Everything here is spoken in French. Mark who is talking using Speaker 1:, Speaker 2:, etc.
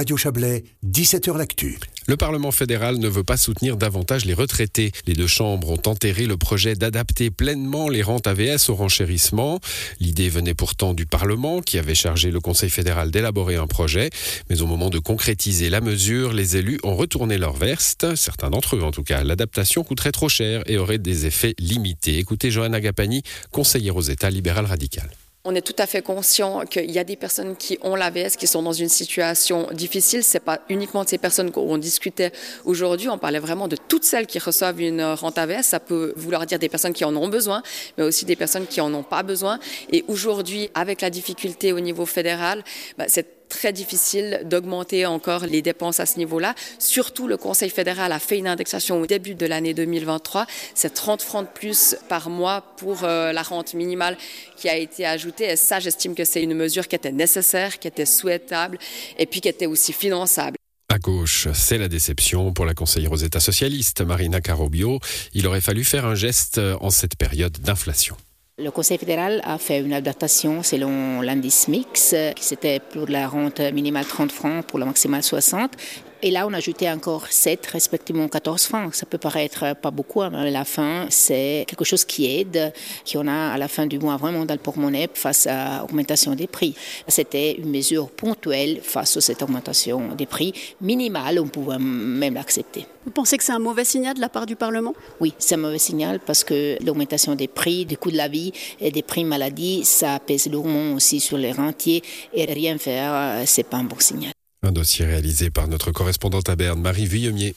Speaker 1: Radio Chablais, 17h L'Actu.
Speaker 2: Le Parlement fédéral ne veut pas soutenir davantage les retraités. Les deux chambres ont enterré le projet d'adapter pleinement les rentes AVS au renchérissement. L'idée venait pourtant du Parlement qui avait chargé le Conseil fédéral d'élaborer un projet. Mais au moment de concrétiser la mesure, les élus ont retourné leur veste. Certains d'entre eux en tout cas. L'adaptation coûterait trop cher et aurait des effets limités. Écoutez Johanna Gapani, conseillère aux États libéral radical.
Speaker 3: On est tout à fait conscient qu'il y a des personnes qui ont l'AVS, qui sont dans une situation difficile. C'est pas uniquement de ces personnes qu'on discutait aujourd'hui. On parlait vraiment de toutes celles qui reçoivent une rente AVS. Ça peut vouloir dire des personnes qui en ont besoin, mais aussi des personnes qui en ont pas besoin. Et aujourd'hui, avec la difficulté au niveau fédéral, bah, très difficile d'augmenter encore les dépenses à ce niveau-là. Surtout, le Conseil fédéral a fait une indexation au début de l'année 2023. C'est 30 francs de plus par mois pour euh, la rente minimale qui a été ajoutée. Et ça, j'estime que c'est une mesure qui était nécessaire, qui était souhaitable et puis qui était aussi finançable.
Speaker 2: À gauche, c'est la déception pour la conseillère aux États socialistes, Marina Carobio. Il aurait fallu faire un geste en cette période d'inflation.
Speaker 4: Le Conseil fédéral a fait une adaptation selon l'indice mix, qui c'était pour la rente minimale 30 francs, pour la maximale 60. Et là, on a ajouté encore 7, respectivement 14 francs. Ça peut paraître pas beaucoup, mais à la fin, c'est quelque chose qui aide, qu'on a à la fin du mois vraiment dans le porte-monnaie face à l'augmentation des prix. C'était une mesure ponctuelle face à cette augmentation des prix minimale, on pouvait même l'accepter.
Speaker 5: Vous pensez que c'est un mauvais signal de la part du Parlement?
Speaker 4: Oui, c'est un mauvais signal parce que l'augmentation des prix, des coûts de la vie et des prix maladie, ça pèse lourdement aussi sur les rentiers et rien faire, c'est pas un bon signal.
Speaker 2: Un dossier réalisé par notre correspondante à Berne, Marie Vuillemier.